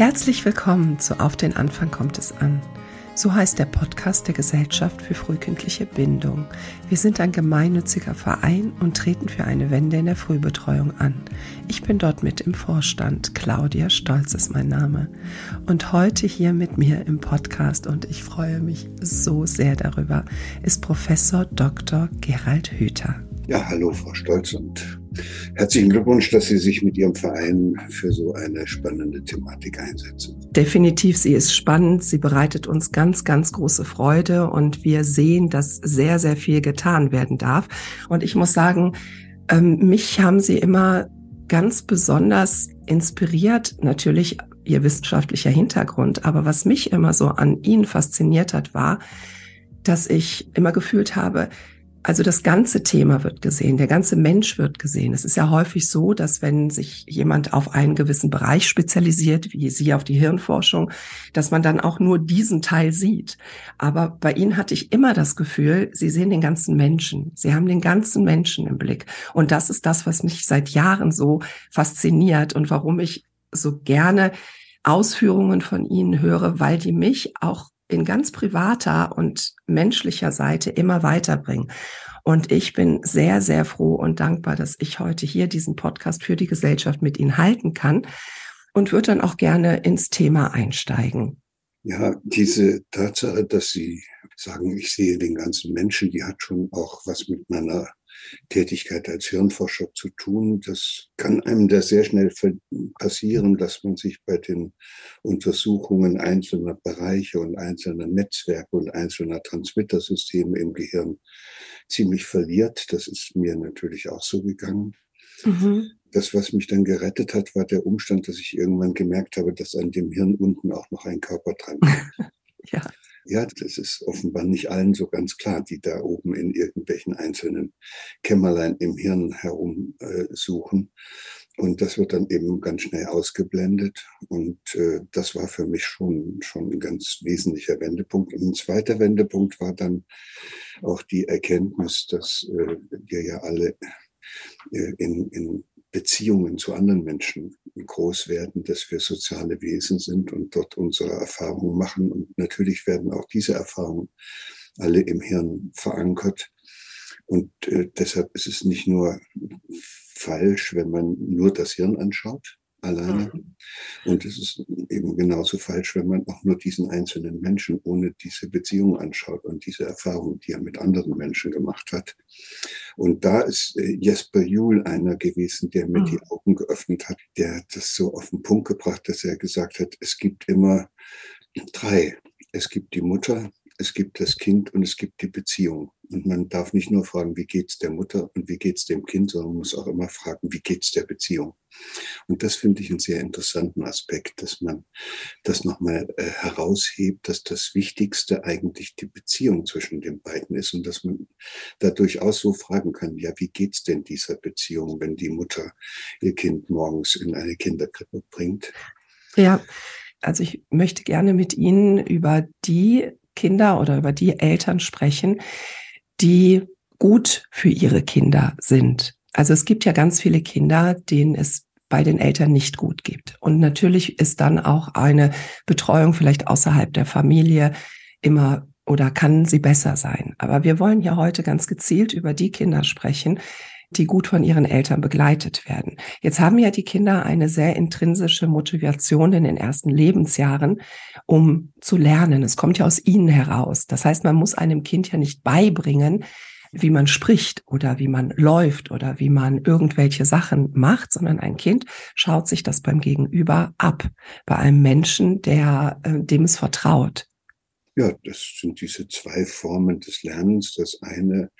Herzlich willkommen zu Auf den Anfang kommt es an. So heißt der Podcast der Gesellschaft für frühkindliche Bindung. Wir sind ein gemeinnütziger Verein und treten für eine Wende in der Frühbetreuung an. Ich bin dort mit im Vorstand. Claudia Stolz ist mein Name. Und heute hier mit mir im Podcast und ich freue mich so sehr darüber, ist Professor Dr. Gerald Hüther. Ja, hallo Frau Stolz und Herzlichen Glückwunsch, dass Sie sich mit Ihrem Verein für so eine spannende Thematik einsetzen. Definitiv, sie ist spannend. Sie bereitet uns ganz, ganz große Freude und wir sehen, dass sehr, sehr viel getan werden darf. Und ich muss sagen, ähm, mich haben Sie immer ganz besonders inspiriert. Natürlich Ihr wissenschaftlicher Hintergrund. Aber was mich immer so an Ihnen fasziniert hat, war, dass ich immer gefühlt habe, also das ganze Thema wird gesehen, der ganze Mensch wird gesehen. Es ist ja häufig so, dass wenn sich jemand auf einen gewissen Bereich spezialisiert, wie Sie auf die Hirnforschung, dass man dann auch nur diesen Teil sieht. Aber bei Ihnen hatte ich immer das Gefühl, Sie sehen den ganzen Menschen. Sie haben den ganzen Menschen im Blick. Und das ist das, was mich seit Jahren so fasziniert und warum ich so gerne Ausführungen von Ihnen höre, weil die mich auch in ganz privater und menschlicher Seite immer weiterbringen. Und ich bin sehr, sehr froh und dankbar, dass ich heute hier diesen Podcast für die Gesellschaft mit Ihnen halten kann und würde dann auch gerne ins Thema einsteigen. Ja, diese Tatsache, dass Sie sagen, ich sehe den ganzen Menschen, die hat schon auch was mit meiner Tätigkeit als Hirnforscher zu tun. Das kann einem da sehr schnell passieren, dass man sich bei den Untersuchungen einzelner Bereiche und einzelner Netzwerke und einzelner Transmittersysteme im Gehirn ziemlich verliert. Das ist mir natürlich auch so gegangen. Mhm. Das, was mich dann gerettet hat, war der Umstand, dass ich irgendwann gemerkt habe, dass an dem Hirn unten auch noch ein Körper dran ist. ja. Ja, das ist offenbar nicht allen so ganz klar, die da oben in irgendwelchen einzelnen Kämmerlein im Hirn herumsuchen. Äh, und das wird dann eben ganz schnell ausgeblendet. Und äh, das war für mich schon, schon ein ganz wesentlicher Wendepunkt. Und ein zweiter Wendepunkt war dann auch die Erkenntnis, dass äh, wir ja alle äh, in, in Beziehungen zu anderen Menschen groß werden, dass wir soziale Wesen sind und dort unsere Erfahrungen machen. Und natürlich werden auch diese Erfahrungen alle im Hirn verankert. Und äh, deshalb ist es nicht nur falsch, wenn man nur das Hirn anschaut, alleine. Mhm. Und es ist eben genauso falsch, wenn man auch nur diesen einzelnen Menschen ohne diese Beziehung anschaut und diese Erfahrung, die er mit anderen Menschen gemacht hat. Und da ist äh, Jesper Juhl einer gewesen, der mir mhm. die Augen geöffnet hat, der das so auf den Punkt gebracht, dass er gesagt hat, es gibt immer drei. Es gibt die Mutter, es gibt das Kind und es gibt die Beziehung. Und man darf nicht nur fragen, wie geht's der Mutter und wie geht's dem Kind, sondern man muss auch immer fragen, wie geht's der Beziehung. Und das finde ich einen sehr interessanten Aspekt, dass man das nochmal äh, heraushebt, dass das Wichtigste eigentlich die Beziehung zwischen den beiden ist und dass man da durchaus so fragen kann, ja, wie geht's denn dieser Beziehung, wenn die Mutter ihr Kind morgens in eine Kinderkrippe bringt? Ja, also ich möchte gerne mit Ihnen über die Kinder oder über die Eltern sprechen, die gut für ihre Kinder sind. Also es gibt ja ganz viele Kinder, denen es bei den Eltern nicht gut gibt. Und natürlich ist dann auch eine Betreuung vielleicht außerhalb der Familie immer oder kann sie besser sein. Aber wir wollen ja heute ganz gezielt über die Kinder sprechen, die gut von ihren Eltern begleitet werden. Jetzt haben ja die Kinder eine sehr intrinsische Motivation in den ersten Lebensjahren, um zu lernen. Es kommt ja aus ihnen heraus. Das heißt, man muss einem Kind ja nicht beibringen, wie man spricht oder wie man läuft oder wie man irgendwelche Sachen macht, sondern ein Kind schaut sich das beim Gegenüber ab, bei einem Menschen, der äh, dem es vertraut. Ja, das sind diese zwei Formen des Lernens. Das eine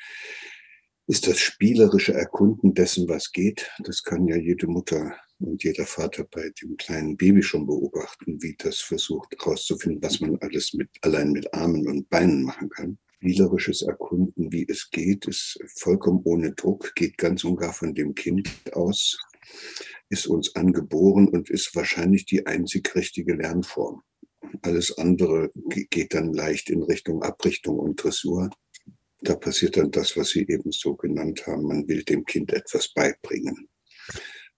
ist das spielerische Erkunden dessen, was geht. Das kann ja jede Mutter und jeder Vater bei dem kleinen Baby schon beobachten, wie das versucht herauszufinden, was man alles mit, allein mit Armen und Beinen machen kann. Spielerisches Erkunden, wie es geht, ist vollkommen ohne Druck, geht ganz und gar von dem Kind aus, ist uns angeboren und ist wahrscheinlich die einzig richtige Lernform. Alles andere geht dann leicht in Richtung Abrichtung und Dressur da passiert dann das, was Sie eben so genannt haben. Man will dem Kind etwas beibringen.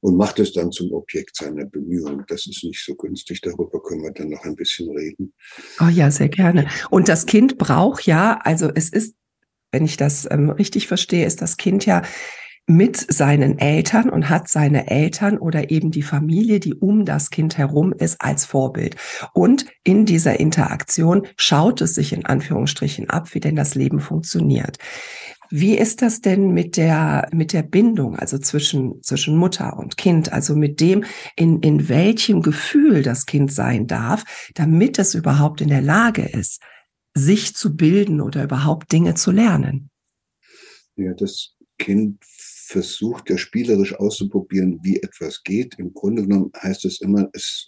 und macht es dann zum Objekt seiner Bemühungen. Das ist nicht so günstig. Darüber können wir dann noch ein bisschen reden. Oh ja, sehr gerne. Und das Kind braucht ja, also es ist, wenn ich das ähm, richtig verstehe, ist das Kind ja mit seinen Eltern und hat seine Eltern oder eben die Familie, die um das Kind herum ist, als Vorbild. Und in dieser Interaktion schaut es sich in Anführungsstrichen ab, wie denn das Leben funktioniert. Wie ist das denn mit der, mit der Bindung, also zwischen, zwischen Mutter und Kind, also mit dem, in, in welchem Gefühl das Kind sein darf, damit es überhaupt in der Lage ist, sich zu bilden oder überhaupt Dinge zu lernen? Ja, das Kind versucht ja spielerisch auszuprobieren, wie etwas geht. Im Grunde genommen heißt es immer, es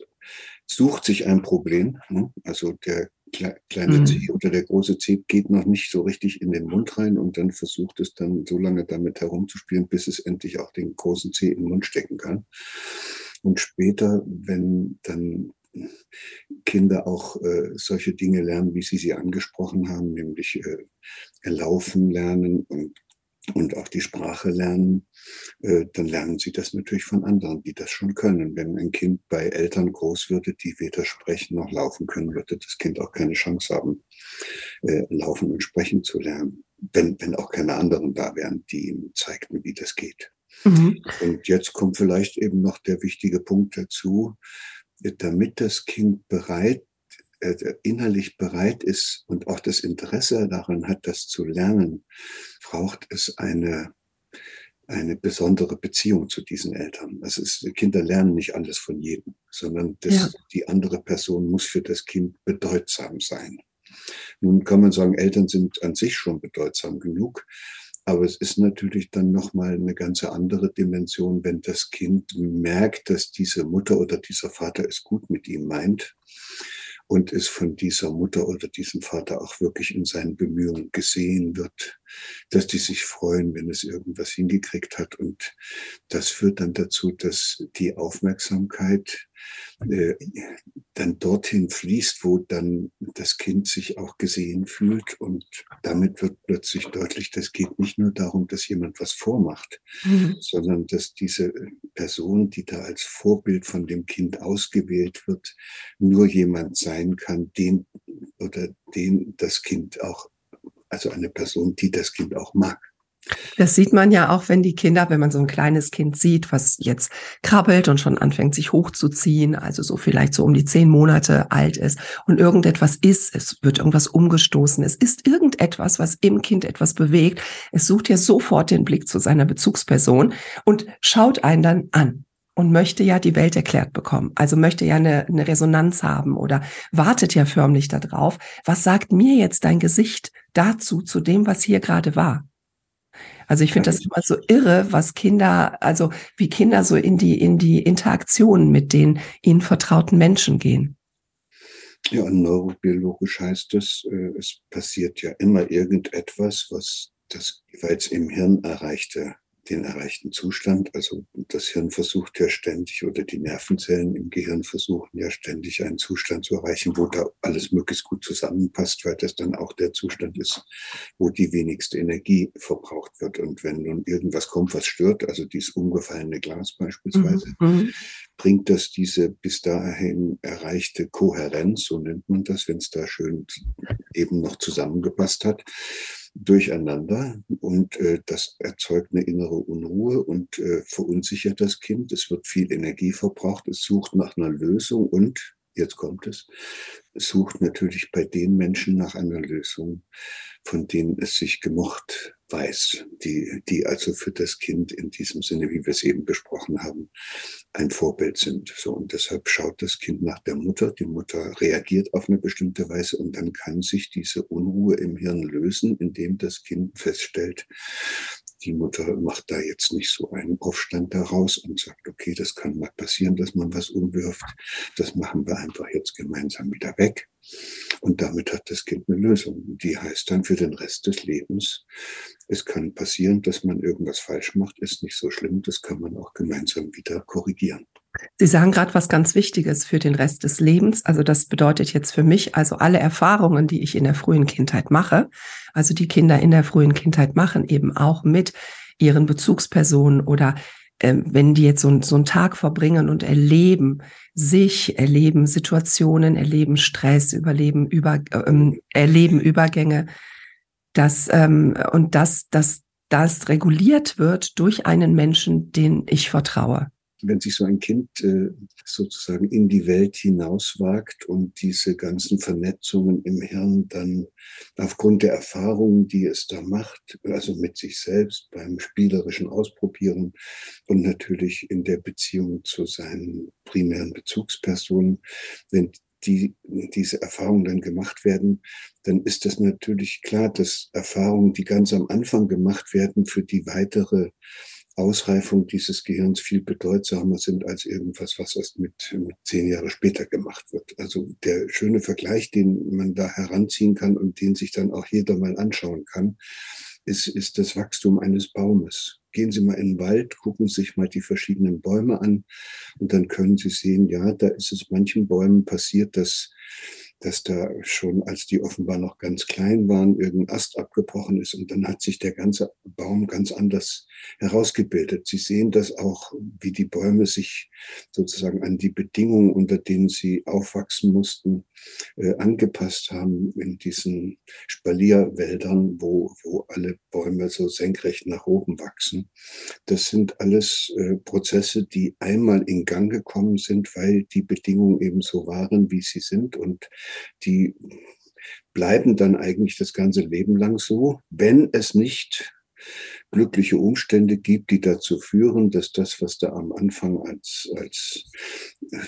sucht sich ein Problem. Ne? Also der kleine mhm. C oder der große C geht noch nicht so richtig in den Mund rein und dann versucht es dann so lange damit herumzuspielen, bis es endlich auch den großen C in den Mund stecken kann. Und später, wenn dann Kinder auch äh, solche Dinge lernen, wie Sie sie angesprochen haben, nämlich äh, laufen lernen und und auch die Sprache lernen, äh, dann lernen sie das natürlich von anderen, die das schon können. Wenn ein Kind bei Eltern groß würde, die weder sprechen noch laufen können, würde das Kind auch keine Chance haben, äh, laufen und sprechen zu lernen, wenn, wenn auch keine anderen da wären, die ihm zeigten, wie das geht. Mhm. Und jetzt kommt vielleicht eben noch der wichtige Punkt dazu, damit das Kind bereit äh, innerlich bereit ist und auch das Interesse daran hat, das zu lernen, braucht es eine, eine besondere Beziehung zu diesen Eltern. Das ist, Kinder lernen nicht alles von jedem, sondern das, ja. die andere Person muss für das Kind bedeutsam sein. Nun kann man sagen, Eltern sind an sich schon bedeutsam genug, aber es ist natürlich dann nochmal eine ganz andere Dimension, wenn das Kind merkt, dass diese Mutter oder dieser Vater es gut mit ihm meint und es von dieser Mutter oder diesem Vater auch wirklich in seinen Bemühungen gesehen wird, dass die sich freuen, wenn es irgendwas hingekriegt hat. Und das führt dann dazu, dass die Aufmerksamkeit äh, dann dorthin fließt, wo dann das Kind sich auch gesehen fühlt. Und damit wird plötzlich deutlich, das geht nicht nur darum, dass jemand was vormacht, mhm. sondern dass diese Person, die da als Vorbild von dem Kind ausgewählt wird, nur jemand sein kann, den oder den das Kind auch, also eine Person, die das Kind auch mag. Das sieht man ja auch, wenn die Kinder, wenn man so ein kleines Kind sieht, was jetzt krabbelt und schon anfängt, sich hochzuziehen, also so vielleicht so um die zehn Monate alt ist und irgendetwas ist, es wird irgendwas umgestoßen, es ist irgendetwas, was im Kind etwas bewegt. Es sucht ja sofort den Blick zu seiner Bezugsperson und schaut einen dann an und möchte ja die Welt erklärt bekommen. Also möchte ja eine, eine Resonanz haben oder wartet ja förmlich darauf. Was sagt mir jetzt dein Gesicht dazu, zu dem, was hier gerade war? Also ich finde das immer so irre, was Kinder, also wie Kinder so in die, in die Interaktion mit den ihnen vertrauten Menschen gehen. Ja, und neurobiologisch heißt es, äh, es passiert ja immer irgendetwas, was das jeweils im Hirn erreichte den erreichten Zustand. Also das Hirn versucht ja ständig oder die Nervenzellen im Gehirn versuchen ja ständig einen Zustand zu erreichen, wo da alles möglichst gut zusammenpasst, weil das dann auch der Zustand ist, wo die wenigste Energie verbraucht wird. Und wenn nun irgendwas kommt, was stört, also dieses umgefallene Glas beispielsweise, mhm. mhm. bringt das diese bis dahin erreichte Kohärenz, so nennt man das, wenn es da schön eben noch zusammengepasst hat durcheinander und äh, das erzeugt eine innere Unruhe und äh, verunsichert das Kind. Es wird viel Energie verbraucht, es sucht nach einer Lösung und, jetzt kommt es, sucht natürlich bei den Menschen nach einer Lösung, von denen es sich gemocht weiß, die, die also für das Kind in diesem Sinne, wie wir es eben besprochen haben, ein Vorbild sind. So, und deshalb schaut das Kind nach der Mutter. Die Mutter reagiert auf eine bestimmte Weise und dann kann sich diese Unruhe im Hirn lösen, indem das Kind feststellt, die Mutter macht da jetzt nicht so einen Aufstand daraus und sagt, okay, das kann mal passieren, dass man was umwirft. Das machen wir einfach jetzt gemeinsam wieder weg. Und damit hat das Kind eine Lösung. Die heißt dann für den Rest des Lebens, es kann passieren, dass man irgendwas falsch macht, ist nicht so schlimm, das kann man auch gemeinsam wieder korrigieren. Sie sagen gerade was ganz Wichtiges für den Rest des Lebens. Also das bedeutet jetzt für mich, also alle Erfahrungen, die ich in der frühen Kindheit mache, also die Kinder in der frühen Kindheit machen eben auch mit ihren Bezugspersonen oder äh, wenn die jetzt so, so einen Tag verbringen und erleben sich, erleben Situationen, erleben Stress, überleben, über, ähm, erleben Übergänge, dass, ähm, und dass, dass das reguliert wird durch einen Menschen, den ich vertraue wenn sich so ein Kind äh, sozusagen in die Welt hinauswagt und diese ganzen Vernetzungen im Hirn dann aufgrund der Erfahrungen, die es da macht, also mit sich selbst beim spielerischen Ausprobieren und natürlich in der Beziehung zu seinen primären Bezugspersonen, wenn die, diese Erfahrungen dann gemacht werden, dann ist das natürlich klar, dass Erfahrungen, die ganz am Anfang gemacht werden, für die weitere Ausreifung dieses Gehirns viel bedeutsamer sind als irgendwas, was erst mit, zehn Jahre später gemacht wird. Also der schöne Vergleich, den man da heranziehen kann und den sich dann auch jeder mal anschauen kann, ist, ist das Wachstum eines Baumes. Gehen Sie mal in den Wald, gucken Sie sich mal die verschiedenen Bäume an und dann können Sie sehen, ja, da ist es manchen Bäumen passiert, dass dass da schon, als die offenbar noch ganz klein waren, irgendein Ast abgebrochen ist und dann hat sich der ganze Baum ganz anders herausgebildet. Sie sehen das auch, wie die Bäume sich sozusagen an die Bedingungen, unter denen sie aufwachsen mussten, äh, angepasst haben in diesen Spalierwäldern, wo, wo alle Bäume so senkrecht nach oben wachsen. Das sind alles äh, Prozesse, die einmal in Gang gekommen sind, weil die Bedingungen eben so waren, wie sie sind und die bleiben dann eigentlich das ganze Leben lang so, wenn es nicht glückliche Umstände gibt, die dazu führen, dass das, was da am Anfang als, als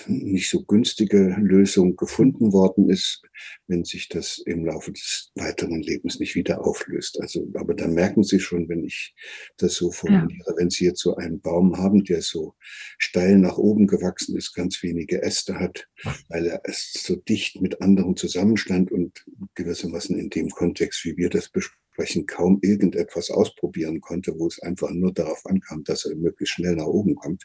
nicht so günstige Lösung gefunden worden ist, wenn sich das im Laufe des weiteren Lebens nicht wieder auflöst. Also, aber da merken Sie schon, wenn ich das so formuliere, ja. wenn Sie jetzt so einen Baum haben, der so steil nach oben gewachsen ist, ganz wenige Äste hat, weil er so dicht mit anderen zusammenstand und gewissermaßen in dem Kontext, wie wir das besprechen, entsprechend kaum irgendetwas ausprobieren konnte, wo es einfach nur darauf ankam, dass er möglichst schnell nach oben kommt.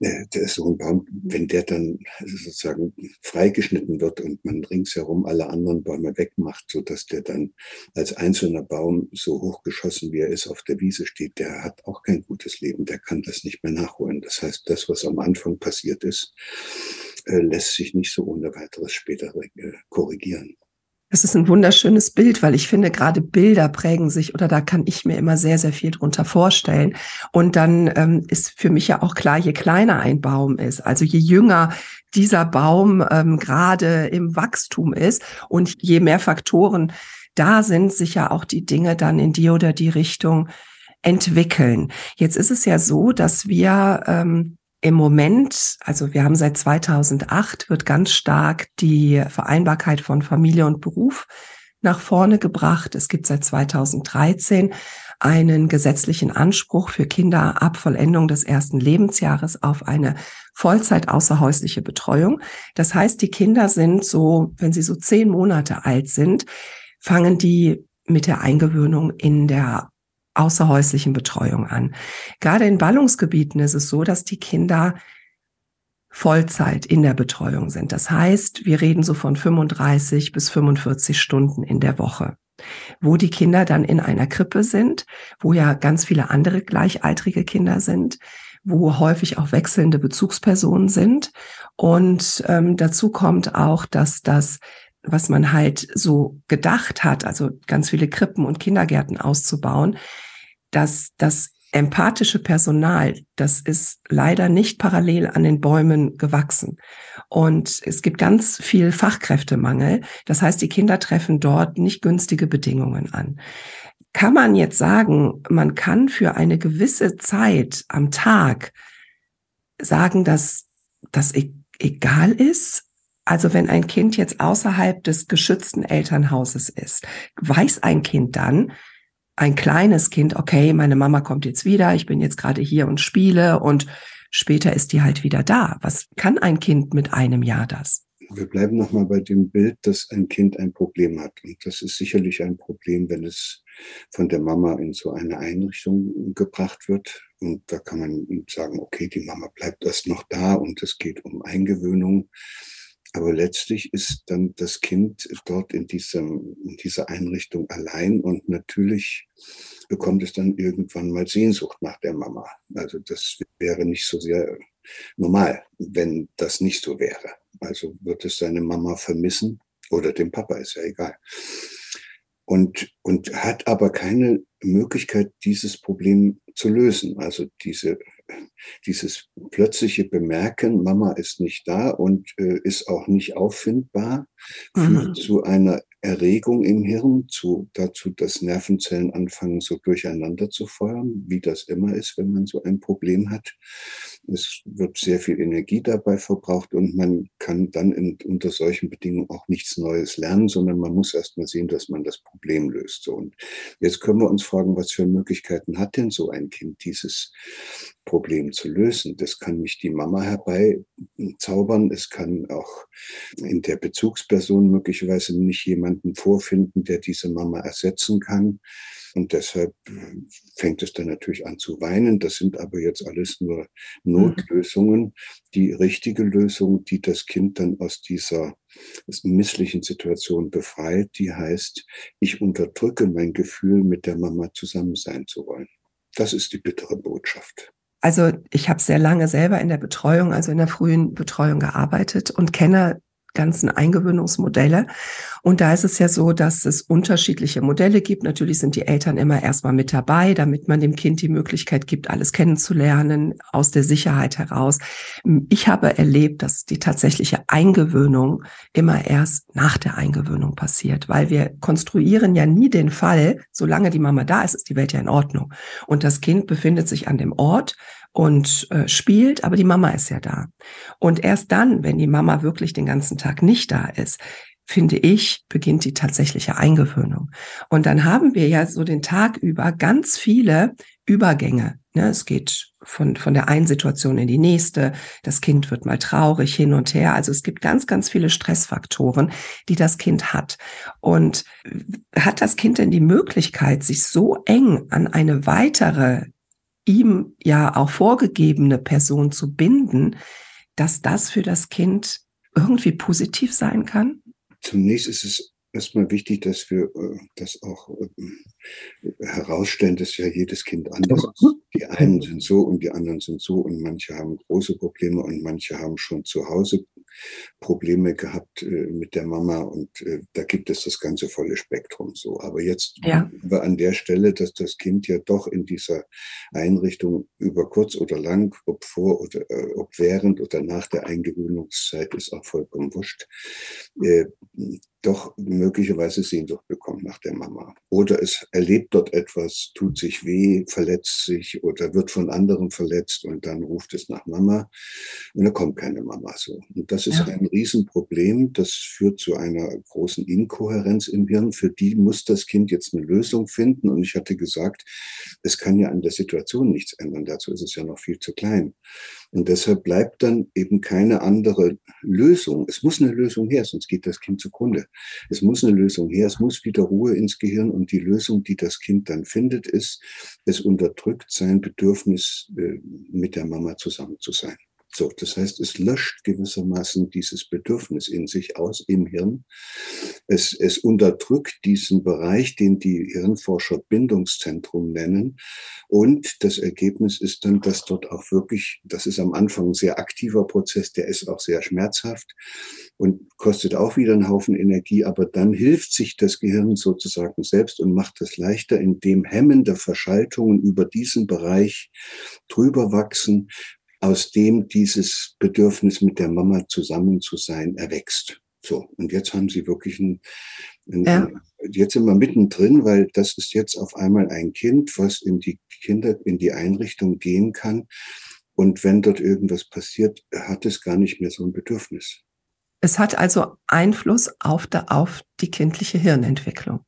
Äh, der ist so ein Baum, wenn der dann sozusagen freigeschnitten wird und man ringsherum alle anderen Bäume wegmacht, so dass der dann als einzelner Baum so hochgeschossen, wie er ist, auf der Wiese steht, der hat auch kein gutes Leben, der kann das nicht mehr nachholen. Das heißt, das, was am Anfang passiert ist, äh, lässt sich nicht so ohne weiteres später äh, korrigieren. Das ist ein wunderschönes Bild, weil ich finde, gerade Bilder prägen sich oder da kann ich mir immer sehr, sehr viel drunter vorstellen. Und dann ähm, ist für mich ja auch klar, je kleiner ein Baum ist, also je jünger dieser Baum ähm, gerade im Wachstum ist und je mehr Faktoren da sind, sich ja auch die Dinge dann in die oder die Richtung entwickeln. Jetzt ist es ja so, dass wir ähm, im Moment, also wir haben seit 2008, wird ganz stark die Vereinbarkeit von Familie und Beruf nach vorne gebracht. Es gibt seit 2013 einen gesetzlichen Anspruch für Kinder ab Vollendung des ersten Lebensjahres auf eine Vollzeit außerhäusliche Betreuung. Das heißt, die Kinder sind so, wenn sie so zehn Monate alt sind, fangen die mit der Eingewöhnung in der außerhäuslichen Betreuung an. Gerade in Ballungsgebieten ist es so, dass die Kinder Vollzeit in der Betreuung sind. Das heißt, wir reden so von 35 bis 45 Stunden in der Woche, wo die Kinder dann in einer Krippe sind, wo ja ganz viele andere gleichaltrige Kinder sind, wo häufig auch wechselnde Bezugspersonen sind. Und ähm, dazu kommt auch, dass das was man halt so gedacht hat, also ganz viele Krippen und Kindergärten auszubauen, dass das empathische Personal, das ist leider nicht parallel an den Bäumen gewachsen. Und es gibt ganz viel Fachkräftemangel. Das heißt, die Kinder treffen dort nicht günstige Bedingungen an. Kann man jetzt sagen, man kann für eine gewisse Zeit am Tag sagen, dass das e-, egal ist? Also wenn ein Kind jetzt außerhalb des geschützten Elternhauses ist, weiß ein Kind dann, ein kleines Kind, okay, meine Mama kommt jetzt wieder, ich bin jetzt gerade hier und spiele und später ist die halt wieder da. Was kann ein Kind mit einem Jahr das? Wir bleiben nochmal bei dem Bild, dass ein Kind ein Problem hat. Und das ist sicherlich ein Problem, wenn es von der Mama in so eine Einrichtung gebracht wird. Und da kann man sagen, okay, die Mama bleibt erst noch da und es geht um Eingewöhnung. Aber letztlich ist dann das Kind dort in, diesem, in dieser Einrichtung allein und natürlich bekommt es dann irgendwann mal Sehnsucht nach der Mama. Also das wäre nicht so sehr normal, wenn das nicht so wäre. Also wird es seine Mama vermissen oder den Papa, ist ja egal. Und, und hat aber keine Möglichkeit, dieses Problem zu lösen. Also diese, dieses plötzliche Bemerken, Mama ist nicht da und äh, ist auch nicht auffindbar, mhm. führt zu einer Erregung im Hirn, zu, dazu, dass Nervenzellen anfangen, so durcheinander zu feuern, wie das immer ist, wenn man so ein Problem hat. Es wird sehr viel Energie dabei verbraucht und man kann dann in, unter solchen Bedingungen auch nichts Neues lernen, sondern man muss erst mal sehen, dass man das Problem löst. So, und jetzt können wir uns fragen, was für Möglichkeiten hat denn so ein Kind, dieses Problem zu lösen? Das kann nicht die Mama herbeizaubern. Es kann auch in der Bezugsperson möglicherweise nicht jemanden vorfinden, der diese Mama ersetzen kann. Und deshalb fängt es dann natürlich an zu weinen. Das sind aber jetzt alles nur mhm. Notlösungen. Die richtige Lösung, die das Kind dann aus dieser misslichen Situation befreit, die heißt, ich unterdrücke mein Gefühl, mit der Mama zusammen sein zu wollen. Das ist die bittere Botschaft. Also ich habe sehr lange selber in der Betreuung, also in der frühen Betreuung gearbeitet und kenne ganzen Eingewöhnungsmodelle. Und da ist es ja so, dass es unterschiedliche Modelle gibt. Natürlich sind die Eltern immer erstmal mit dabei, damit man dem Kind die Möglichkeit gibt, alles kennenzulernen, aus der Sicherheit heraus. Ich habe erlebt, dass die tatsächliche Eingewöhnung immer erst nach der Eingewöhnung passiert, weil wir konstruieren ja nie den Fall, solange die Mama da ist, ist die Welt ja in Ordnung. Und das Kind befindet sich an dem Ort, und äh, spielt, aber die Mama ist ja da. Und erst dann, wenn die Mama wirklich den ganzen Tag nicht da ist, finde ich, beginnt die tatsächliche Eingewöhnung. Und dann haben wir ja so den Tag über ganz viele Übergänge. Ne? Es geht von, von der einen Situation in die nächste. Das Kind wird mal traurig hin und her. Also es gibt ganz, ganz viele Stressfaktoren, die das Kind hat. Und hat das Kind denn die Möglichkeit, sich so eng an eine weitere ihm ja auch vorgegebene Person zu binden, dass das für das Kind irgendwie positiv sein kann? Zunächst ist es erstmal wichtig, dass wir äh, das auch äh, herausstellen, dass ja jedes Kind anders ist. Die einen sind so und die anderen sind so und manche haben große Probleme und manche haben schon zu Hause Probleme gehabt äh, mit der Mama und äh, da gibt es das ganze volle Spektrum so. Aber jetzt ja. wir an der Stelle, dass das Kind ja doch in dieser Einrichtung über kurz oder lang, ob vor oder äh, ob während oder nach der Eingewöhnungszeit, ist auch vollkommen wurscht, äh, doch möglicherweise Sehnsucht bekommt nach der Mama. Oder es erlebt dort etwas, tut sich weh, verletzt sich oder wird von anderen verletzt und dann ruft es nach Mama und da kommt keine Mama so. Und das ist ja. ein Riesenproblem. Das führt zu einer großen Inkohärenz im Hirn. Für die muss das Kind jetzt eine Lösung finden. Und ich hatte gesagt, es kann ja an der Situation nichts ändern. Dazu ist es ja noch viel zu klein. Und deshalb bleibt dann eben keine andere Lösung. Es muss eine Lösung her, sonst geht das Kind zugrunde. Es muss eine Lösung her, es muss wieder Ruhe ins Gehirn und die Lösung, die das Kind dann findet, ist, es unterdrückt sein Bedürfnis, äh, mit der Mama zusammen zu sein. So, das heißt, es löscht gewissermaßen dieses Bedürfnis in sich aus im Hirn. Es, es unterdrückt diesen Bereich, den die Hirnforscher Bindungszentrum nennen. Und das Ergebnis ist dann, dass dort auch wirklich, das ist am Anfang ein sehr aktiver Prozess, der ist auch sehr schmerzhaft und kostet auch wieder einen Haufen Energie, aber dann hilft sich das Gehirn sozusagen selbst und macht das leichter, indem hemmende Verschaltungen über diesen Bereich drüber wachsen, aus dem dieses Bedürfnis mit der Mama zusammen zu sein erwächst. So, und jetzt haben sie wirklich ein, ein ja. jetzt sind wir mittendrin, weil das ist jetzt auf einmal ein Kind, was in die Kinder, in die Einrichtung gehen kann. Und wenn dort irgendwas passiert, hat es gar nicht mehr so ein Bedürfnis. Es hat also Einfluss auf, der, auf die kindliche Hirnentwicklung.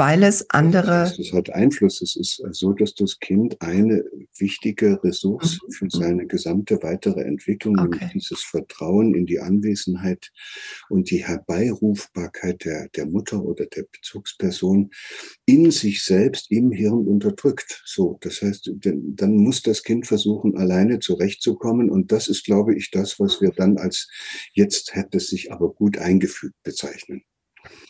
Weil es andere. Das, das hat Einfluss. Es ist so, dass das Kind eine wichtige Ressource mhm. für seine gesamte weitere Entwicklung, okay. nämlich dieses Vertrauen in die Anwesenheit und die Herbeirufbarkeit der, der Mutter oder der Bezugsperson in sich selbst im Hirn unterdrückt. So, das heißt, dann muss das Kind versuchen, alleine zurechtzukommen. Und das ist, glaube ich, das, was wir dann als jetzt hätte es sich aber gut eingefügt bezeichnen.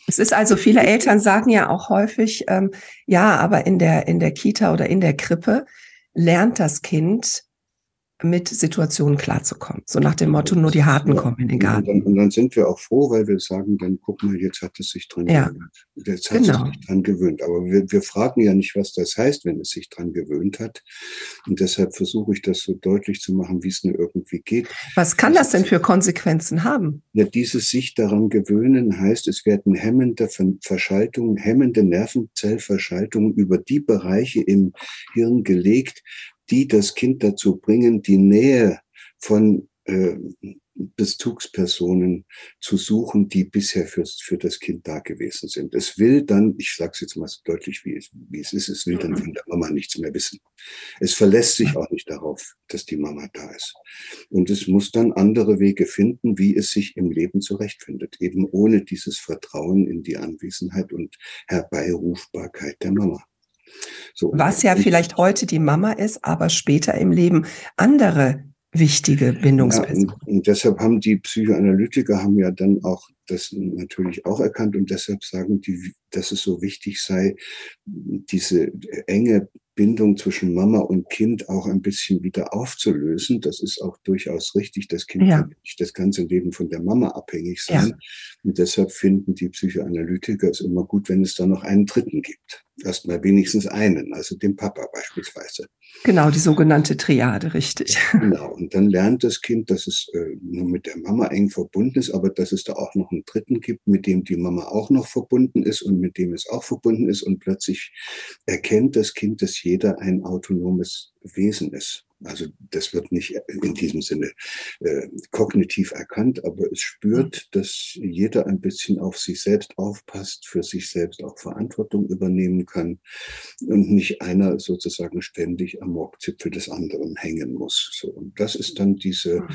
Es ist also, viele Eltern sagen ja auch häufig, ähm, ja, aber in der, in der Kita oder in der Krippe lernt das Kind mit Situationen klarzukommen. So nach dem Motto, nur die Harten kommen in den Garten. Und dann, und dann, sind wir auch froh, weil wir sagen, dann guck mal, jetzt hat es sich dran ja. gewöhnt. Jetzt hat genau. es sich dran gewöhnt. Aber wir, wir fragen ja nicht, was das heißt, wenn es sich dran gewöhnt hat. Und deshalb versuche ich das so deutlich zu machen, wie es nur irgendwie geht. Was kann das denn für Konsequenzen haben? Ja, dieses sich daran gewöhnen heißt, es werden hemmende Verschaltungen, hemmende Nervenzellverschaltungen über die Bereiche im Hirn gelegt, die das Kind dazu bringen, die Nähe von äh, Bezugspersonen zu suchen, die bisher für, für das Kind da gewesen sind. Es will dann, ich sage es jetzt mal so deutlich, wie es, wie es ist, es will dann von der Mama nichts mehr wissen. Es verlässt sich auch nicht darauf, dass die Mama da ist. Und es muss dann andere Wege finden, wie es sich im Leben zurechtfindet, eben ohne dieses Vertrauen in die Anwesenheit und Herbeirufbarkeit der Mama. So. Was ja vielleicht heute die Mama ist, aber später im Leben andere wichtige Bindungspersonen. Ja, und, und, deshalb haben die Psychoanalytiker haben ja dann auch das natürlich auch erkannt und deshalb sagen die, dass es so wichtig sei, diese enge Bindung zwischen Mama und Kind auch ein bisschen wieder aufzulösen. Das ist auch durchaus richtig. Das Kind ja. kann nicht das ganze Leben von der Mama abhängig sein. Ja. Und deshalb finden die Psychoanalytiker es immer gut, wenn es da noch einen Dritten gibt. Erstmal wenigstens einen, also den Papa beispielsweise. Genau, die sogenannte Triade, richtig. Genau. Und dann lernt das Kind, dass es äh, nur mit der Mama eng verbunden ist, aber dass es da auch noch einen Dritten gibt, mit dem die Mama auch noch verbunden ist und mit dem es auch verbunden ist. Und plötzlich erkennt das Kind, dass jeder ein autonomes Wesen ist. Also das wird nicht in diesem Sinne äh, kognitiv erkannt, aber es spürt, dass jeder ein bisschen auf sich selbst aufpasst, für sich selbst auch Verantwortung übernehmen kann und nicht einer sozusagen ständig am Rockzipfel des anderen hängen muss. So, und das ist dann diese,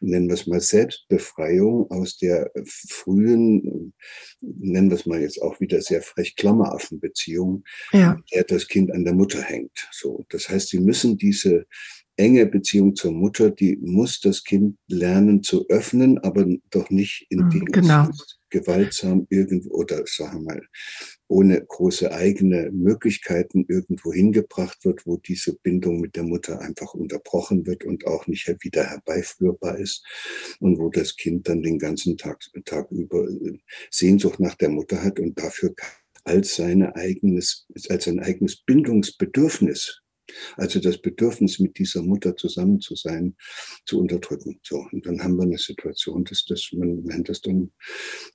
nennen wir es mal, Selbstbefreiung aus der frühen, nennen wir es mal jetzt auch wieder sehr frech, Klammeraffenbeziehung, ja. der das Kind an der Mutter hängt. So, das heißt, sie müssen diese enge Beziehung zur Mutter, die muss das Kind lernen zu öffnen, aber doch nicht indem mhm, genau. es gewaltsam irgendwo oder sagen wir mal ohne große eigene Möglichkeiten irgendwo hingebracht wird, wo diese Bindung mit der Mutter einfach unterbrochen wird und auch nicht wieder herbeiführbar ist und wo das Kind dann den ganzen Tag, Tag über äh, Sehnsucht nach der Mutter hat und dafür als seine eigenes, als sein eigenes Bindungsbedürfnis also das Bedürfnis, mit dieser Mutter zusammen zu sein, zu unterdrücken. So, und dann haben wir eine Situation, dass das, man nennt das dann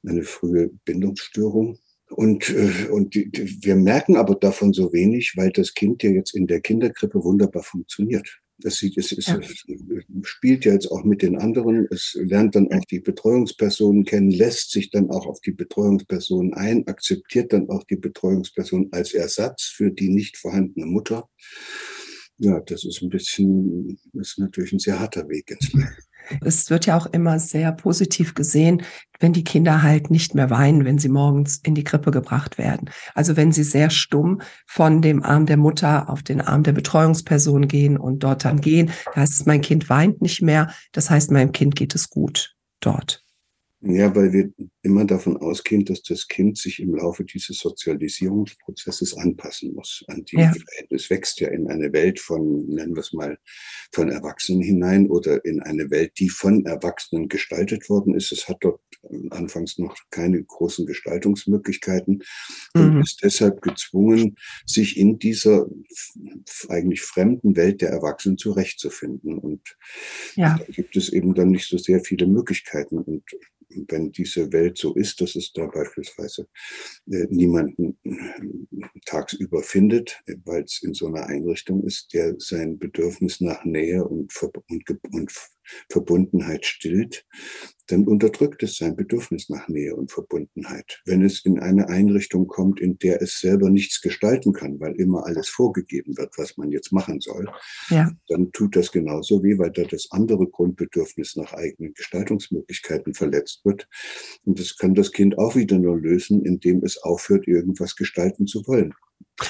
eine frühe Bindungsstörung. Und, äh, und die, die, wir merken aber davon so wenig, weil das Kind ja jetzt in der Kinderkrippe wunderbar funktioniert. Sieht, es, es, ja. es spielt ja jetzt auch mit den anderen. Es lernt dann auch die Betreuungspersonen kennen, lässt sich dann auch auf die Betreuungspersonen ein, akzeptiert dann auch die Betreuungsperson als Ersatz für die nicht vorhandene Mutter. Ja, das ist ein bisschen, das ist natürlich ein sehr harter Weg ins Leben. Es wird ja auch immer sehr positiv gesehen, wenn die Kinder halt nicht mehr weinen, wenn sie morgens in die Krippe gebracht werden. Also wenn sie sehr stumm von dem Arm der Mutter auf den Arm der Betreuungsperson gehen und dort dann gehen. Da heißt es, mein Kind weint nicht mehr. Das heißt, meinem Kind geht es gut dort. Ja, weil wir immer davon ausgehen, dass das Kind sich im Laufe dieses Sozialisierungsprozesses anpassen muss an die ja. Es wächst ja in eine Welt von, nennen wir es mal, von Erwachsenen hinein oder in eine Welt, die von Erwachsenen gestaltet worden ist. Es hat dort anfangs noch keine großen Gestaltungsmöglichkeiten und mhm. ist deshalb gezwungen, sich in dieser eigentlich fremden Welt der Erwachsenen zurechtzufinden. Und ja. da gibt es eben dann nicht so sehr viele Möglichkeiten. Und wenn diese Welt so ist, dass es da beispielsweise äh, niemanden äh, tagsüber findet, weil es in so einer Einrichtung ist, der sein Bedürfnis nach Nähe und, und, und Verbundenheit stillt, dann unterdrückt es sein Bedürfnis nach Nähe und Verbundenheit. Wenn es in eine Einrichtung kommt, in der es selber nichts gestalten kann, weil immer alles vorgegeben wird, was man jetzt machen soll, ja. dann tut das genauso weh, weil da das andere Grundbedürfnis nach eigenen Gestaltungsmöglichkeiten verletzt wird. Und das kann das Kind auch wieder nur lösen, indem es aufhört, irgendwas gestalten zu wollen.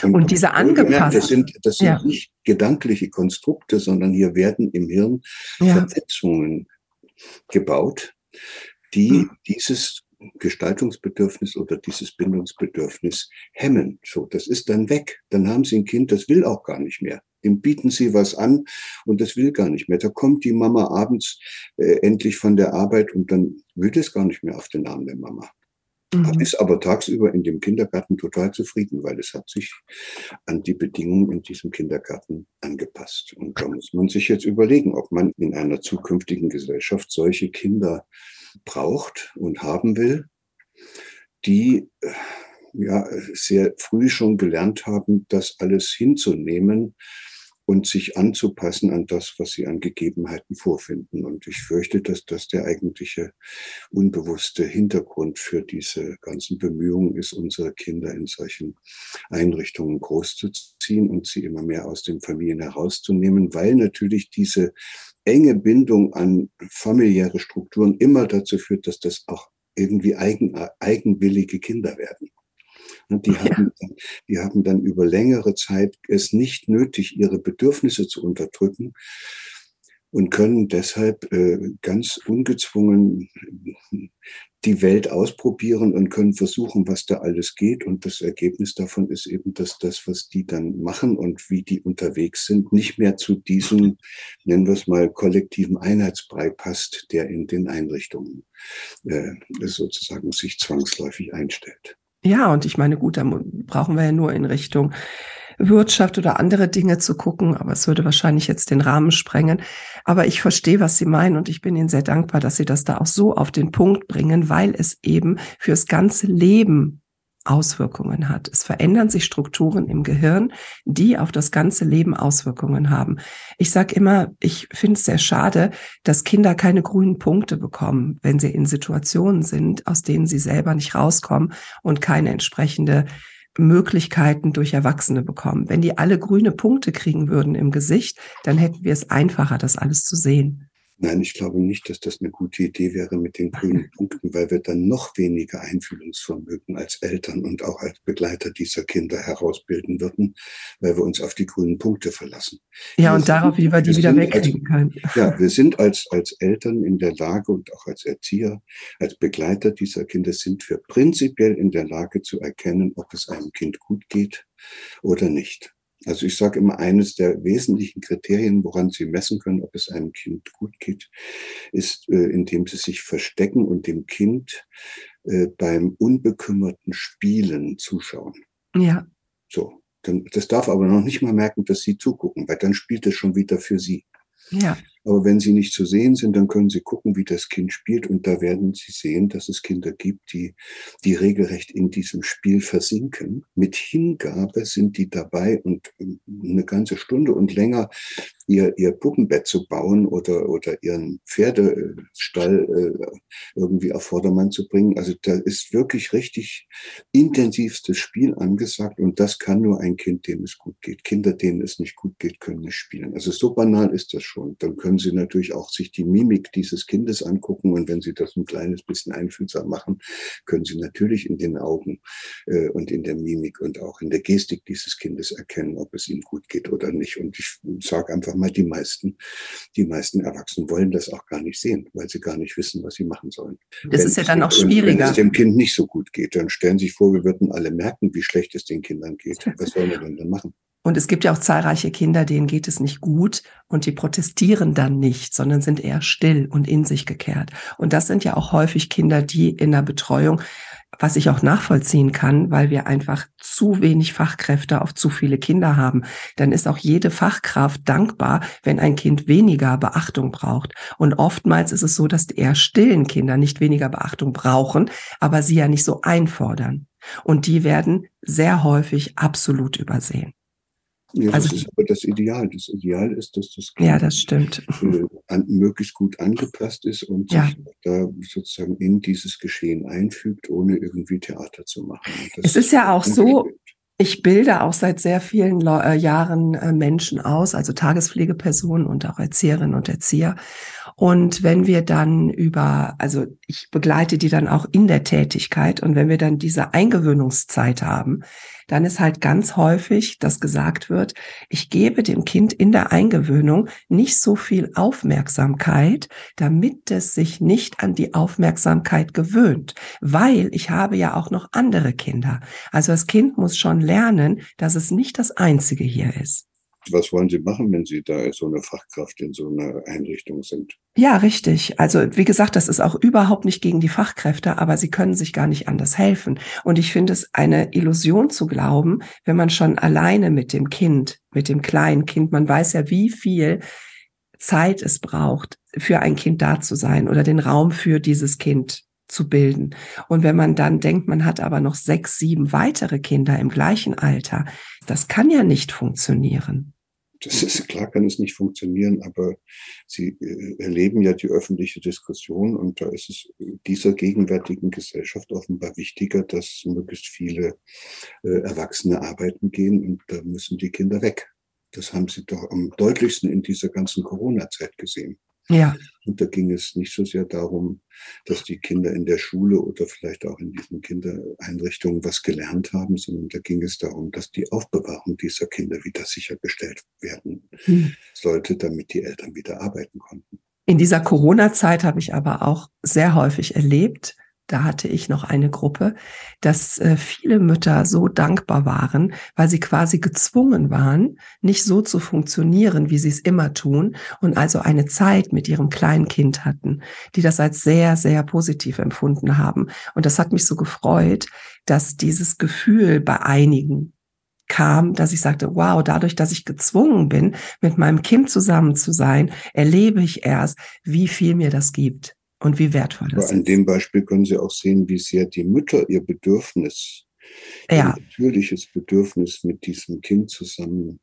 Und, und diese angepassten. Das sind, das sind ja. nicht gedankliche Konstrukte, sondern hier werden im Hirn ja. Vernetzungen gebaut, die hm. dieses Gestaltungsbedürfnis oder dieses Bindungsbedürfnis hemmen. So, das ist dann weg. Dann haben Sie ein Kind, das will auch gar nicht mehr. Dem bieten Sie was an und das will gar nicht mehr. Da kommt die Mama abends äh, endlich von der Arbeit und dann will es gar nicht mehr auf den Arm der Mama. Mhm. Ist aber tagsüber in dem Kindergarten total zufrieden, weil es hat sich an die Bedingungen in diesem Kindergarten angepasst. Und da muss man sich jetzt überlegen, ob man in einer zukünftigen Gesellschaft solche Kinder braucht und haben will, die äh, ja sehr früh schon gelernt haben, das alles hinzunehmen und sich anzupassen an das, was sie an Gegebenheiten vorfinden. Und ich fürchte, dass das der eigentliche unbewusste Hintergrund für diese ganzen Bemühungen ist, unsere Kinder in solchen Einrichtungen großzuziehen und sie immer mehr aus den Familien herauszunehmen, weil natürlich diese enge Bindung an familiäre Strukturen immer dazu führt, dass das auch irgendwie eigen, eigenwillige Kinder werden. Die haben, ja. die haben dann über längere Zeit es nicht nötig, ihre Bedürfnisse zu unterdrücken und können deshalb äh, ganz ungezwungen die Welt ausprobieren und können versuchen, was da alles geht. Und das Ergebnis davon ist eben, dass das, was die dann machen und wie die unterwegs sind, nicht mehr zu diesem, nennen wir es mal, kollektiven Einheitsbrei passt, der in den Einrichtungen äh, sozusagen sich zwangsläufig einstellt. Ja, und ich meine, gut, da brauchen wir ja nur in Richtung Wirtschaft oder andere Dinge zu gucken, aber es würde wahrscheinlich jetzt den Rahmen sprengen. Aber ich verstehe, was Sie meinen und ich bin Ihnen sehr dankbar, dass Sie das da auch so auf den Punkt bringen, weil es eben fürs ganze Leben Auswirkungen hat. Es verändern sich Strukturen im Gehirn, die auf das ganze Leben Auswirkungen haben. Ich sage immer, ich finde es sehr schade, dass Kinder keine grünen Punkte bekommen, wenn sie in Situationen sind, aus denen sie selber nicht rauskommen und keine entsprechende Möglichkeiten durch Erwachsene bekommen. Wenn die alle grüne Punkte kriegen würden im Gesicht, dann hätten wir es einfacher, das alles zu sehen. Nein, ich glaube nicht, dass das eine gute Idee wäre mit den grünen Punkten, weil wir dann noch weniger Einfühlungsvermögen als Eltern und auch als Begleiter dieser Kinder herausbilden würden, weil wir uns auf die grünen Punkte verlassen. Ja, wir und sind, darauf, wie wir die wieder wegkriegen können. Ja, wir sind als, als Eltern in der Lage und auch als Erzieher, als Begleiter dieser Kinder sind wir prinzipiell in der Lage zu erkennen, ob es einem Kind gut geht oder nicht. Also ich sage immer, eines der wesentlichen Kriterien, woran Sie messen können, ob es einem Kind gut geht, ist, äh, indem Sie sich verstecken und dem Kind äh, beim unbekümmerten Spielen zuschauen. Ja. So. Dann, das darf aber noch nicht mal merken, dass Sie zugucken, weil dann spielt es schon wieder für Sie. Ja. Aber wenn sie nicht zu sehen sind, dann können sie gucken, wie das Kind spielt. Und da werden sie sehen, dass es Kinder gibt, die, die regelrecht in diesem Spiel versinken. Mit Hingabe sind die dabei und ähm, eine ganze Stunde und länger ihr, ihr Puppenbett zu bauen oder, oder ihren Pferdestall äh, irgendwie auf Vordermann zu bringen. Also da ist wirklich richtig intensivstes Spiel angesagt und das kann nur ein Kind, dem es gut geht. Kinder, denen es nicht gut geht, können nicht spielen. Also so banal ist das schon. Dann können Sie natürlich auch sich die Mimik dieses Kindes angucken und wenn Sie das ein kleines bisschen einfühlsam machen, können Sie natürlich in den Augen äh, und in der Mimik und auch in der Gestik dieses Kindes erkennen, ob es ihm gut geht oder nicht. Und ich sage einfach mal, die meisten, die meisten Erwachsenen wollen das auch gar nicht sehen, weil sie gar nicht wissen, was sie machen sollen. Das wenn ist ja dann auch schwieriger. Wenn es dem Kind nicht so gut geht, dann stellen Sie sich vor, wir würden alle merken, wie schlecht es den Kindern geht. Was sollen wir denn dann machen? Und es gibt ja auch zahlreiche Kinder, denen geht es nicht gut und die protestieren dann nicht, sondern sind eher still und in sich gekehrt. Und das sind ja auch häufig Kinder, die in der Betreuung, was ich auch nachvollziehen kann, weil wir einfach zu wenig Fachkräfte auf zu viele Kinder haben, dann ist auch jede Fachkraft dankbar, wenn ein Kind weniger Beachtung braucht. Und oftmals ist es so, dass die eher stillen Kinder nicht weniger Beachtung brauchen, aber sie ja nicht so einfordern. Und die werden sehr häufig absolut übersehen. Ja, also, das ist aber das Ideal. Das Ideal ist, dass das Kind ja, das stimmt. Äh, an, möglichst gut angepasst ist und ja. sich da sozusagen in dieses Geschehen einfügt, ohne irgendwie Theater zu machen. es ist ja auch so, ich bilde auch seit sehr vielen äh, Jahren äh, Menschen aus, also Tagespflegepersonen und auch Erzieherinnen und Erzieher. Und wenn wir dann über, also ich begleite die dann auch in der Tätigkeit. Und wenn wir dann diese Eingewöhnungszeit haben, dann ist halt ganz häufig, dass gesagt wird, ich gebe dem Kind in der Eingewöhnung nicht so viel Aufmerksamkeit, damit es sich nicht an die Aufmerksamkeit gewöhnt, weil ich habe ja auch noch andere Kinder. Also das Kind muss schon lernen, dass es nicht das Einzige hier ist was wollen Sie machen, wenn Sie da so eine Fachkraft in so einer Einrichtung sind? Ja, richtig. Also wie gesagt, das ist auch überhaupt nicht gegen die Fachkräfte, aber sie können sich gar nicht anders helfen. Und ich finde es eine Illusion zu glauben, wenn man schon alleine mit dem Kind, mit dem kleinen Kind, man weiß ja, wie viel Zeit es braucht, für ein Kind da zu sein oder den Raum für dieses Kind zu bilden. Und wenn man dann denkt, man hat aber noch sechs, sieben weitere Kinder im gleichen Alter, das kann ja nicht funktionieren. Das ist klar, kann es nicht funktionieren, aber Sie äh, erleben ja die öffentliche Diskussion und da ist es dieser gegenwärtigen Gesellschaft offenbar wichtiger, dass möglichst viele äh, Erwachsene arbeiten gehen und da müssen die Kinder weg. Das haben Sie doch am deutlichsten in dieser ganzen Corona-Zeit gesehen. Ja. Und da ging es nicht so sehr darum, dass die Kinder in der Schule oder vielleicht auch in diesen Kindereinrichtungen was gelernt haben, sondern da ging es darum, dass die Aufbewahrung dieser Kinder wieder sichergestellt werden hm. sollte, damit die Eltern wieder arbeiten konnten. In dieser Corona-Zeit habe ich aber auch sehr häufig erlebt, da hatte ich noch eine Gruppe, dass äh, viele Mütter so dankbar waren, weil sie quasi gezwungen waren, nicht so zu funktionieren, wie sie es immer tun und also eine Zeit mit ihrem kleinen Kind hatten, die das als sehr, sehr positiv empfunden haben. Und das hat mich so gefreut, dass dieses Gefühl bei einigen kam, dass ich sagte, wow, dadurch, dass ich gezwungen bin, mit meinem Kind zusammen zu sein, erlebe ich erst, wie viel mir das gibt und wie wertvoll das Aber an ist. dem Beispiel können Sie auch sehen, wie sehr die Mütter ihr Bedürfnis, ja. ihr natürliches Bedürfnis mit diesem Kind zusammen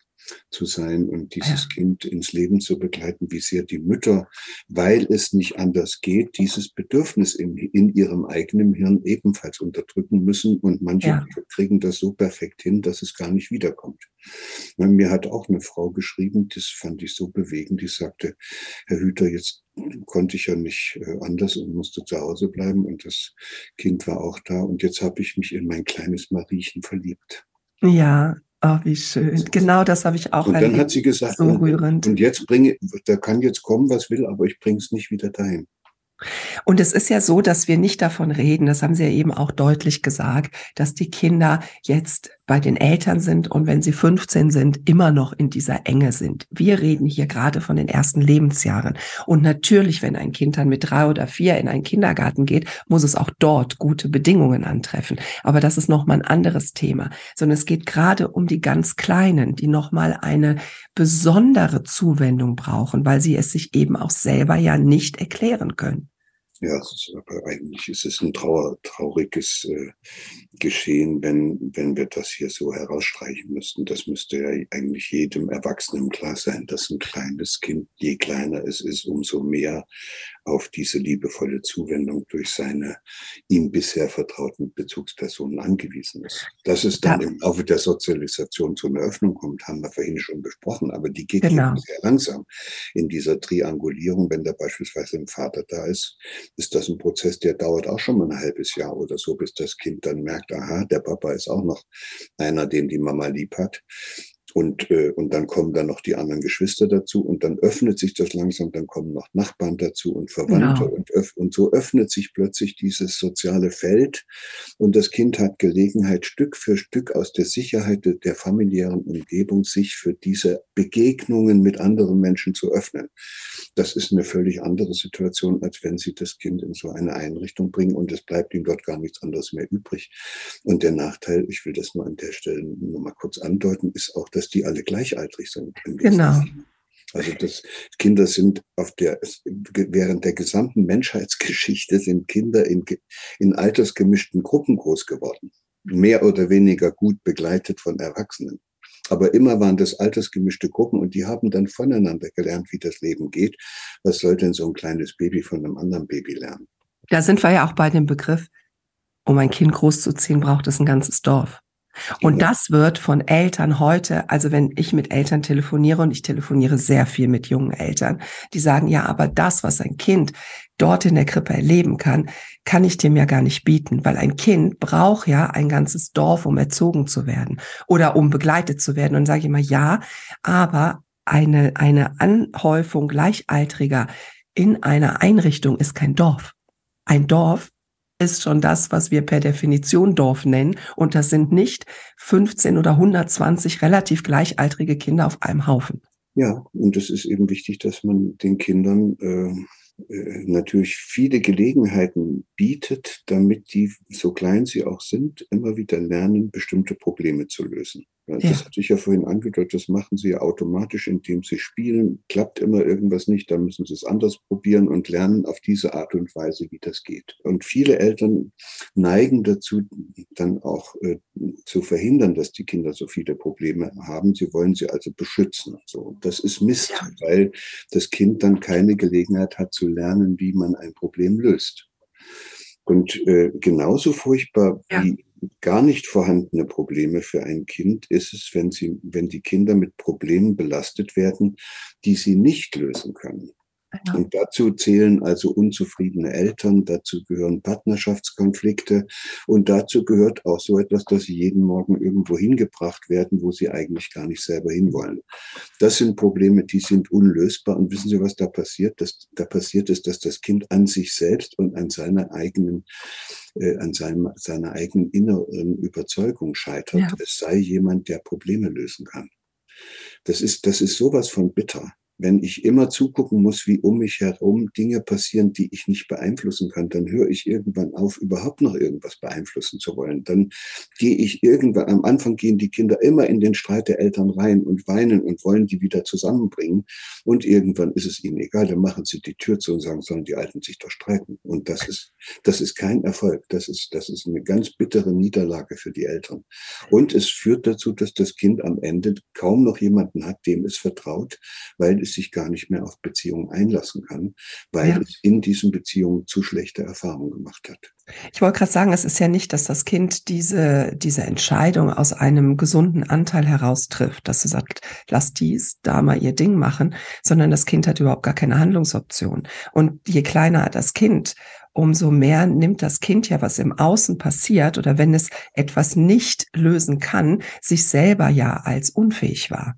zu sein und dieses ja. Kind ins Leben zu begleiten, wie sehr die Mütter, weil es nicht anders geht, dieses Bedürfnis in, in ihrem eigenen Hirn ebenfalls unterdrücken müssen. Und manche ja. kriegen das so perfekt hin, dass es gar nicht wiederkommt. Mir hat auch eine Frau geschrieben, das fand ich so bewegend, die sagte, Herr Hüter, jetzt konnte ich ja nicht äh, anders und musste zu Hause bleiben und das Kind war auch da und jetzt habe ich mich in mein kleines Mariechen verliebt. Ja, Oh, wie schön. Genau das habe ich auch Und dann hat sie gesagt, so rührend. und jetzt bringe, da kann jetzt kommen, was will, aber ich bringe es nicht wieder dahin. Und es ist ja so, dass wir nicht davon reden, das haben Sie ja eben auch deutlich gesagt, dass die Kinder jetzt bei den Eltern sind und wenn sie 15 sind, immer noch in dieser Enge sind. Wir reden hier gerade von den ersten Lebensjahren. Und natürlich, wenn ein Kind dann mit drei oder vier in einen Kindergarten geht, muss es auch dort gute Bedingungen antreffen. Aber das ist nochmal ein anderes Thema, sondern es geht gerade um die ganz Kleinen, die nochmal eine besondere Zuwendung brauchen, weil sie es sich eben auch selber ja nicht erklären können. Ja, ist, aber eigentlich ist es ein trauer, trauriges äh, Geschehen, wenn, wenn wir das hier so herausstreichen müssten. Das müsste ja eigentlich jedem Erwachsenen klar sein, dass ein kleines Kind, je kleiner es ist, umso mehr auf diese liebevolle Zuwendung durch seine ihm bisher vertrauten Bezugspersonen angewiesen ist. Dass es dann ja. im Laufe der Sozialisation zu einer Öffnung kommt, haben wir vorhin schon besprochen, aber die geht genau. sehr langsam in dieser Triangulierung. Wenn da beispielsweise ein Vater da ist, ist das ein Prozess, der dauert auch schon mal ein halbes Jahr oder so, bis das Kind dann merkt, aha, der Papa ist auch noch einer, den die Mama lieb hat. Und, äh, und dann kommen dann noch die anderen Geschwister dazu und dann öffnet sich das langsam, dann kommen noch Nachbarn dazu und Verwandte genau. und, und so öffnet sich plötzlich dieses soziale Feld und das Kind hat Gelegenheit, Stück für Stück aus der Sicherheit der familiären Umgebung sich für diese Begegnungen mit anderen Menschen zu öffnen. Das ist eine völlig andere Situation, als wenn Sie das Kind in so eine Einrichtung bringen und es bleibt ihm dort gar nichts anderes mehr übrig. Und der Nachteil, ich will das mal an der Stelle nur mal kurz andeuten, ist auch, dass die alle gleichaltrig sind. Genau. Also das, Kinder sind auf der, während der gesamten Menschheitsgeschichte sind Kinder in, in altersgemischten Gruppen groß geworden. Mehr oder weniger gut begleitet von Erwachsenen. Aber immer waren das altersgemischte Gruppen und die haben dann voneinander gelernt, wie das Leben geht. Was soll denn so ein kleines Baby von einem anderen Baby lernen? Da sind wir ja auch bei dem Begriff, um ein Kind großzuziehen, braucht es ein ganzes Dorf. Und das wird von Eltern heute, also wenn ich mit Eltern telefoniere und ich telefoniere sehr viel mit jungen Eltern, die sagen, ja, aber das, was ein Kind dort in der Krippe erleben kann, kann ich dem ja gar nicht bieten, weil ein Kind braucht ja ein ganzes Dorf, um erzogen zu werden oder um begleitet zu werden. Und sage ich immer, ja, aber eine, eine Anhäufung Gleichaltriger in einer Einrichtung ist kein Dorf. Ein Dorf ist schon das, was wir per Definition Dorf nennen. Und das sind nicht 15 oder 120 relativ gleichaltrige Kinder auf einem Haufen. Ja, und es ist eben wichtig, dass man den Kindern äh, äh, natürlich viele Gelegenheiten bietet, damit die, so klein sie auch sind, immer wieder lernen, bestimmte Probleme zu lösen. Ja, das hatte ich ja vorhin angedeutet, das machen sie ja automatisch, indem sie spielen. Klappt immer irgendwas nicht, dann müssen sie es anders probieren und lernen auf diese Art und Weise, wie das geht. Und viele Eltern neigen dazu, dann auch äh, zu verhindern, dass die Kinder so viele Probleme haben. Sie wollen sie also beschützen. So, das ist Mist, ja. weil das Kind dann keine Gelegenheit hat zu lernen, wie man ein Problem löst. Und äh, genauso furchtbar ja. wie gar nicht vorhandene Probleme für ein Kind ist es, wenn sie, wenn die Kinder mit Problemen belastet werden, die sie nicht lösen können. Ja. Und dazu zählen also unzufriedene Eltern, dazu gehören Partnerschaftskonflikte und dazu gehört auch so etwas, dass sie jeden Morgen irgendwo hingebracht werden, wo sie eigentlich gar nicht selber hinwollen. Das sind Probleme, die sind unlösbar. Und wissen Sie, was da passiert? Das, da passiert ist, dass das Kind an sich selbst und an seiner eigenen äh, an seinem, seiner eigenen inneren Überzeugung scheitert, ja. es sei jemand, der Probleme lösen kann. Das ist, das ist sowas von bitter wenn ich immer zugucken muss, wie um mich herum Dinge passieren, die ich nicht beeinflussen kann, dann höre ich irgendwann auf, überhaupt noch irgendwas beeinflussen zu wollen. Dann gehe ich irgendwann, am Anfang gehen die Kinder immer in den Streit der Eltern rein und weinen und wollen die wieder zusammenbringen. Und irgendwann ist es ihnen egal, dann machen sie die Tür zu und sagen, sollen die Alten sich doch streiten. Und das ist, das ist kein Erfolg. Das ist, das ist eine ganz bittere Niederlage für die Eltern. Und es führt dazu, dass das Kind am Ende kaum noch jemanden hat, dem es vertraut, weil es sich gar nicht mehr auf Beziehungen einlassen kann, weil ja. es in diesen Beziehungen zu schlechte Erfahrungen gemacht hat. Ich wollte gerade sagen, es ist ja nicht, dass das Kind diese, diese Entscheidung aus einem gesunden Anteil heraus trifft, dass sie sagt, lass dies da mal ihr Ding machen, sondern das Kind hat überhaupt gar keine Handlungsoption. Und je kleiner das Kind, umso mehr nimmt das Kind ja, was im Außen passiert oder wenn es etwas nicht lösen kann, sich selber ja als unfähig wahr.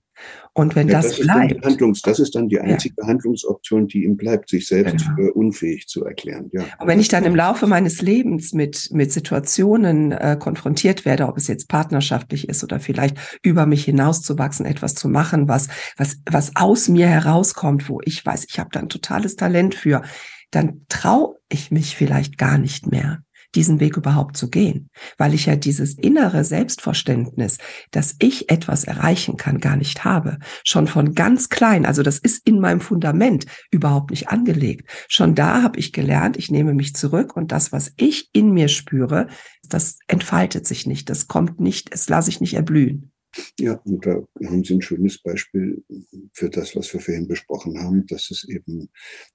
Und wenn ja, das, das bleibt. Handlungs, das ist dann die einzige ja. Handlungsoption, die ihm bleibt, sich selbst genau. für unfähig zu erklären. Ja. Und wenn ich dann im Laufe meines Lebens mit, mit Situationen äh, konfrontiert werde, ob es jetzt partnerschaftlich ist oder vielleicht über mich hinauszuwachsen, etwas zu machen, was, was, was aus mir herauskommt, wo ich weiß, ich habe da ein totales Talent für, dann traue ich mich vielleicht gar nicht mehr diesen Weg überhaupt zu gehen, weil ich ja dieses innere Selbstverständnis, dass ich etwas erreichen kann, gar nicht habe. Schon von ganz klein, also das ist in meinem Fundament überhaupt nicht angelegt. Schon da habe ich gelernt, ich nehme mich zurück und das, was ich in mir spüre, das entfaltet sich nicht, das kommt nicht, es lasse ich nicht erblühen. Ja, und da haben Sie ein schönes Beispiel für das, was wir vorhin besprochen haben, dass es eben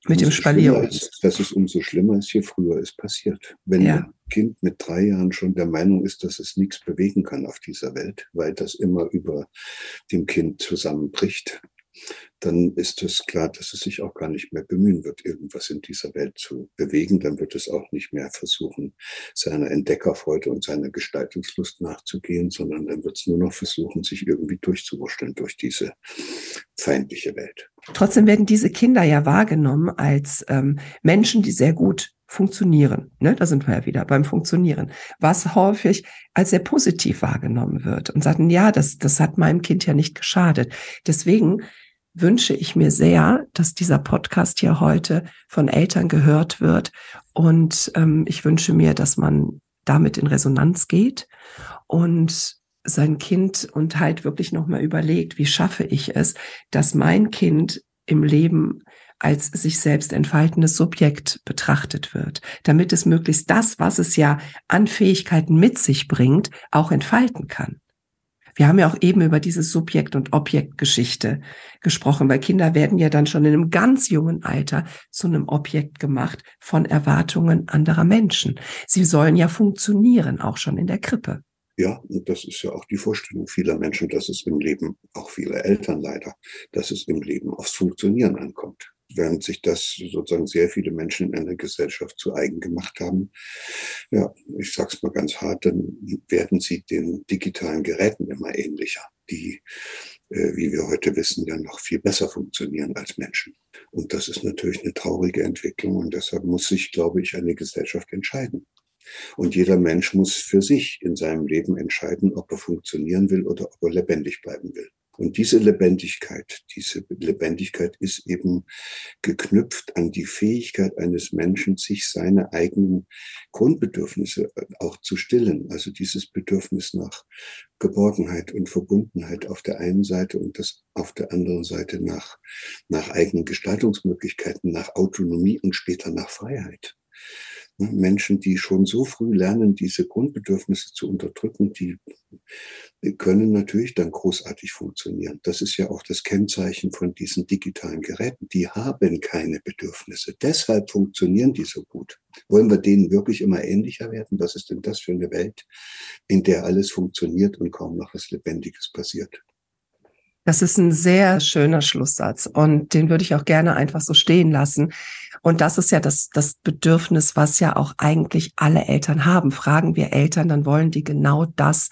mit dem Spalier ist, dass es umso schlimmer ist, je früher es passiert. Wenn ja. ein Kind mit drei Jahren schon der Meinung ist, dass es nichts bewegen kann auf dieser Welt, weil das immer über dem Kind zusammenbricht, dann ist es klar, dass es sich auch gar nicht mehr bemühen wird, irgendwas in dieser Welt zu bewegen. Dann wird es auch nicht mehr versuchen, seiner Entdeckerfreude und seiner Gestaltungslust nachzugehen, sondern dann wird es nur noch versuchen, sich irgendwie durchzuwurschteln durch diese feindliche Welt. Trotzdem werden diese Kinder ja wahrgenommen als ähm, Menschen, die sehr gut funktionieren. Ne, da sind wir ja wieder beim Funktionieren, was häufig als sehr positiv wahrgenommen wird und sagen, ja, das, das hat meinem Kind ja nicht geschadet. Deswegen wünsche ich mir sehr, dass dieser Podcast hier heute von Eltern gehört wird. Und ähm, ich wünsche mir, dass man damit in Resonanz geht und sein Kind und halt wirklich nochmal überlegt, wie schaffe ich es, dass mein Kind im Leben als sich selbst entfaltendes Subjekt betrachtet wird, damit es möglichst das, was es ja an Fähigkeiten mit sich bringt, auch entfalten kann. Wir haben ja auch eben über diese Subjekt- und Objektgeschichte gesprochen, weil Kinder werden ja dann schon in einem ganz jungen Alter zu einem Objekt gemacht von Erwartungen anderer Menschen. Sie sollen ja funktionieren, auch schon in der Krippe. Ja, und das ist ja auch die Vorstellung vieler Menschen, dass es im Leben, auch vieler Eltern leider, dass es im Leben aufs Funktionieren ankommt. Während sich das sozusagen sehr viele Menschen in einer Gesellschaft zu eigen gemacht haben, ja, ich sag's mal ganz hart, dann werden sie den digitalen Geräten immer ähnlicher, die, äh, wie wir heute wissen, ja noch viel besser funktionieren als Menschen. Und das ist natürlich eine traurige Entwicklung und deshalb muss sich, glaube ich, eine Gesellschaft entscheiden. Und jeder Mensch muss für sich in seinem Leben entscheiden, ob er funktionieren will oder ob er lebendig bleiben will. Und diese Lebendigkeit, diese Lebendigkeit ist eben geknüpft an die Fähigkeit eines Menschen, sich seine eigenen Grundbedürfnisse auch zu stillen. Also dieses Bedürfnis nach Geborgenheit und Verbundenheit auf der einen Seite und das auf der anderen Seite nach, nach eigenen Gestaltungsmöglichkeiten, nach Autonomie und später nach Freiheit. Menschen, die schon so früh lernen, diese Grundbedürfnisse zu unterdrücken, die können natürlich dann großartig funktionieren. Das ist ja auch das Kennzeichen von diesen digitalen Geräten. Die haben keine Bedürfnisse. Deshalb funktionieren die so gut. Wollen wir denen wirklich immer ähnlicher werden? Was ist denn das für eine Welt, in der alles funktioniert und kaum noch was Lebendiges passiert? Das ist ein sehr schöner Schlusssatz und den würde ich auch gerne einfach so stehen lassen. Und das ist ja das, das Bedürfnis, was ja auch eigentlich alle Eltern haben. Fragen wir Eltern, dann wollen die genau das,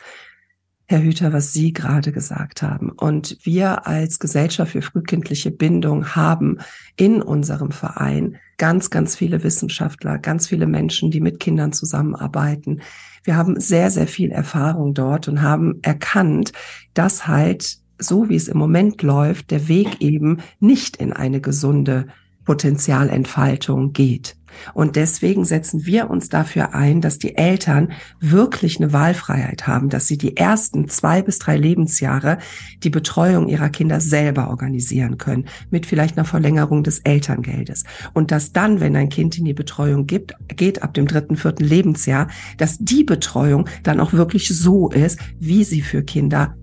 Herr Hüter, was Sie gerade gesagt haben. Und wir als Gesellschaft für frühkindliche Bindung haben in unserem Verein ganz, ganz viele Wissenschaftler, ganz viele Menschen, die mit Kindern zusammenarbeiten. Wir haben sehr, sehr viel Erfahrung dort und haben erkannt, dass halt so wie es im Moment läuft, der Weg eben nicht in eine gesunde Potenzialentfaltung geht. Und deswegen setzen wir uns dafür ein, dass die Eltern wirklich eine Wahlfreiheit haben, dass sie die ersten zwei bis drei Lebensjahre die Betreuung ihrer Kinder selber organisieren können, mit vielleicht einer Verlängerung des Elterngeldes. Und dass dann, wenn ein Kind in die Betreuung gibt, geht ab dem dritten, vierten Lebensjahr, dass die Betreuung dann auch wirklich so ist, wie sie für Kinder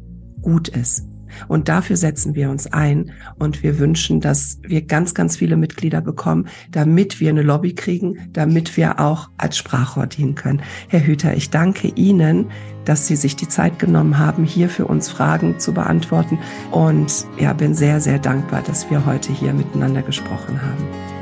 gut ist. Und dafür setzen wir uns ein und wir wünschen, dass wir ganz, ganz viele Mitglieder bekommen, damit wir eine Lobby kriegen, damit wir auch als Sprachrohr dienen können. Herr Hüter, ich danke Ihnen, dass Sie sich die Zeit genommen haben, hier für uns Fragen zu beantworten. Und ja, bin sehr, sehr dankbar, dass wir heute hier miteinander gesprochen haben.